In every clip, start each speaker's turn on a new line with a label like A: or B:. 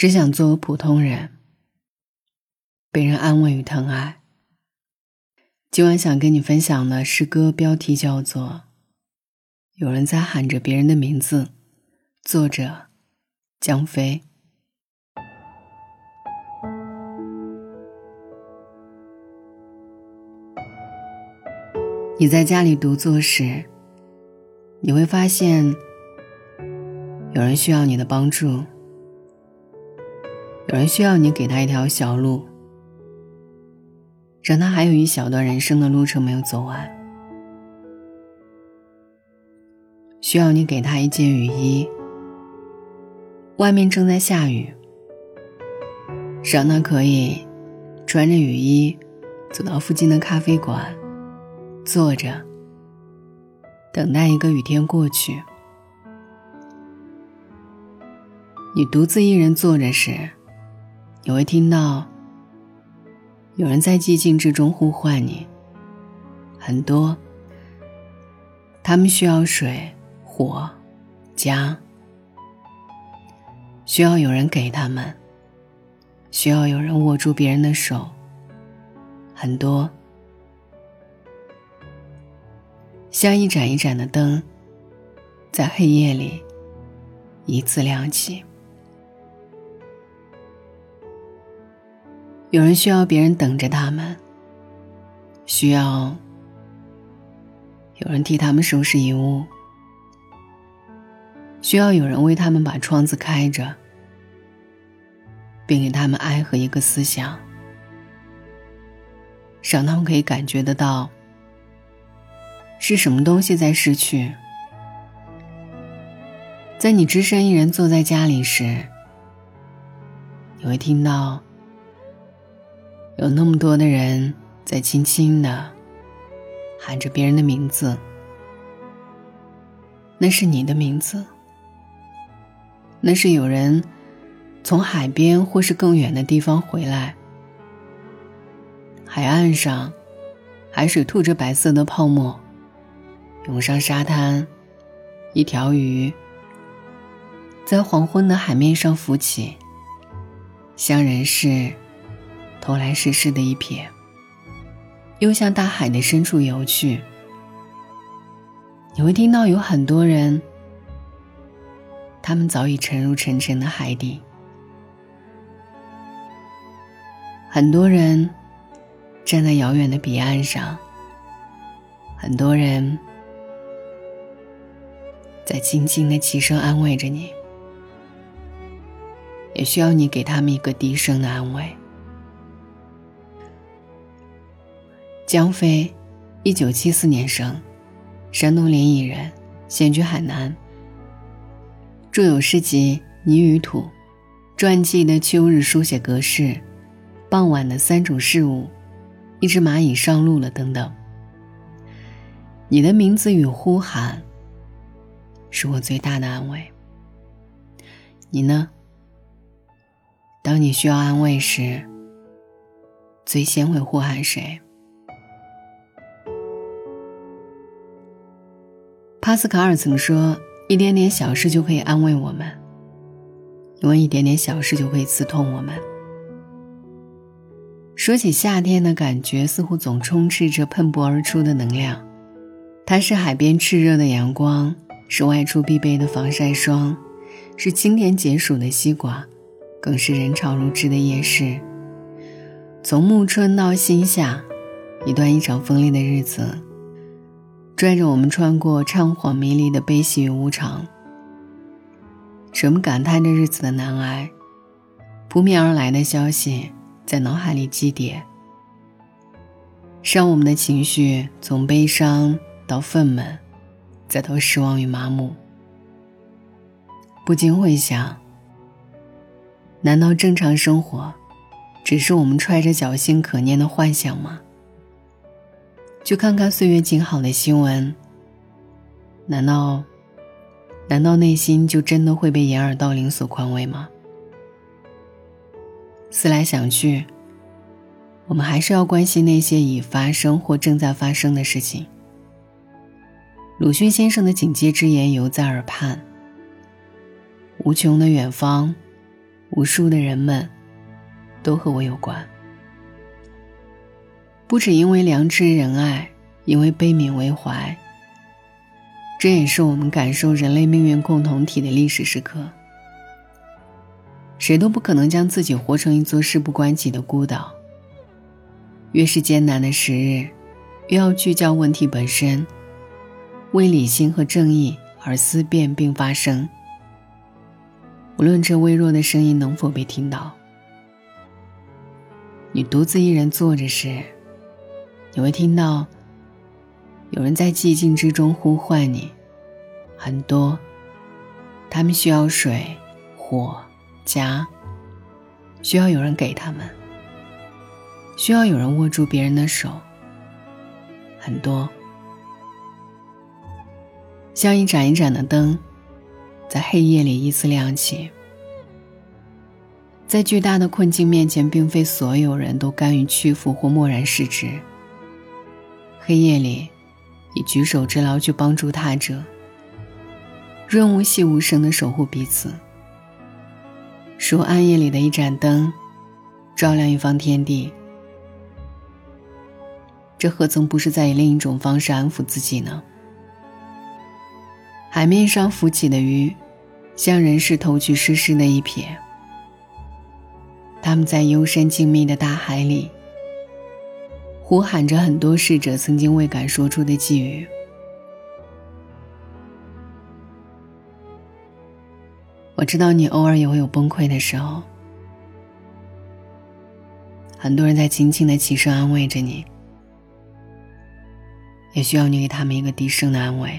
A: 只想做个普通人，被人安慰与疼爱。今晚想跟你分享的诗歌标题叫做《有人在喊着别人的名字》，作者江飞。你在家里独坐时，你会发现有人需要你的帮助。有人需要你给他一条小路，让他还有一小段人生的路程没有走完。需要你给他一件雨衣，外面正在下雨，让他可以穿着雨衣走到附近的咖啡馆，坐着等待一个雨天过去。你独自一人坐着时。你会听到有人在寂静之中呼唤你，很多。他们需要水、火、家，需要有人给他们，需要有人握住别人的手，很多。像一盏一盏的灯，在黑夜里一次亮起。有人需要别人等着他们，需要有人替他们收拾遗物，需要有人为他们把窗子开着，并给他们爱和一个思想，让他们可以感觉得到是什么东西在失去。在你只身一人坐在家里时，你会听到。有那么多的人在轻轻的喊着别人的名字，那是你的名字。那是有人从海边或是更远的地方回来。海岸上，海水吐着白色的泡沫，涌上沙滩，一条鱼在黄昏的海面上浮起，像人是。投来世事的一瞥，又向大海的深处游去。你会听到有很多人，他们早已沉入沉沉的海底。很多人站在遥远的彼岸上，很多人在静静的齐声安慰着你，也需要你给他们一个低声的安慰。江飞，一九七四年生，山东临沂人，现居海南。著有诗集《泥与土》，传记的《秋日书写格式》，《傍晚的三种事物》，《一只蚂蚁上路了》等等。你的名字与呼喊，是我最大的安慰。你呢？当你需要安慰时，最先会呼喊谁？帕斯卡尔曾说：“一点点小事就可以安慰我们，因为一点点小事就可以刺痛我们。”说起夏天的感觉，似乎总充斥着喷薄而出的能量。它是海边炽热的阳光，是外出必备的防晒霜，是清甜解暑的西瓜，更是人潮如织的夜市。从暮春到新夏，一段异常锋利的日子。拽着我们穿过畅晃迷离的悲喜与无常，使我们感叹着日子的难挨。扑面而来的消息在脑海里积叠，让我们的情绪从悲伤到愤懑，再到失望与麻木。不禁会想：难道正常生活，只是我们揣着侥幸可念的幻想吗？去看看岁月静好的新闻。难道，难道内心就真的会被掩耳盗铃所宽慰吗？思来想去，我们还是要关心那些已发生或正在发生的事情。鲁迅先生的警戒之言犹在耳畔。无穷的远方，无数的人们，都和我有关。不只因为良知仁爱，因为悲悯为怀。这也是我们感受人类命运共同体的历史时刻。谁都不可能将自己活成一座事不关己的孤岛。越是艰难的时日，越要聚焦问题本身，为理性和正义而思辨并发声。无论这微弱的声音能否被听到，你独自一人坐着时，你会听到有人在寂静之中呼唤你。很多，他们需要水、火。家需要有人给他们，需要有人握住别人的手。很多像一盏一盏的灯，在黑夜里依次亮起。在巨大的困境面前，并非所有人都甘于屈服或漠然视之。黑夜里，以举手之劳去帮助他者，润物细无声的守护彼此。如暗夜里的一盏灯，照亮一方天地。这何曾不是在以另一种方式安抚自己呢？海面上浮起的鱼，向人世投去湿湿的一瞥。他们在幽深静谧的大海里，呼喊着很多逝者曾经未敢说出的寄语。我知道你偶尔也会有崩溃的时候，很多人在轻轻的起身安慰着你，也需要你给他们一个低声的安慰。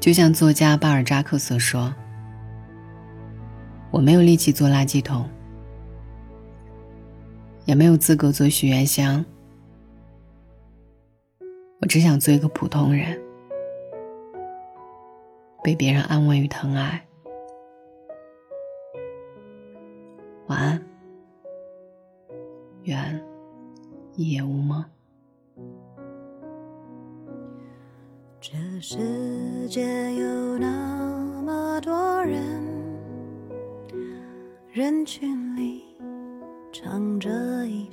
A: 就像作家巴尔扎克所说：“我没有力气做垃圾桶，也没有资格做许愿箱，我只想做一个普通人。”被别人安慰与疼爱。晚安，愿一夜无梦。
B: 这世界有那么多人，人群里藏着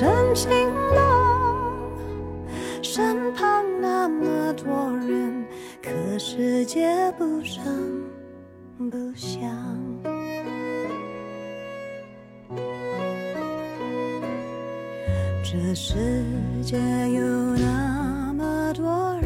B: 深情的身旁那么多人，可世界不声不响。这世界有那么多人。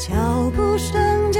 B: 脚步声。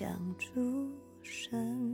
B: 想住生。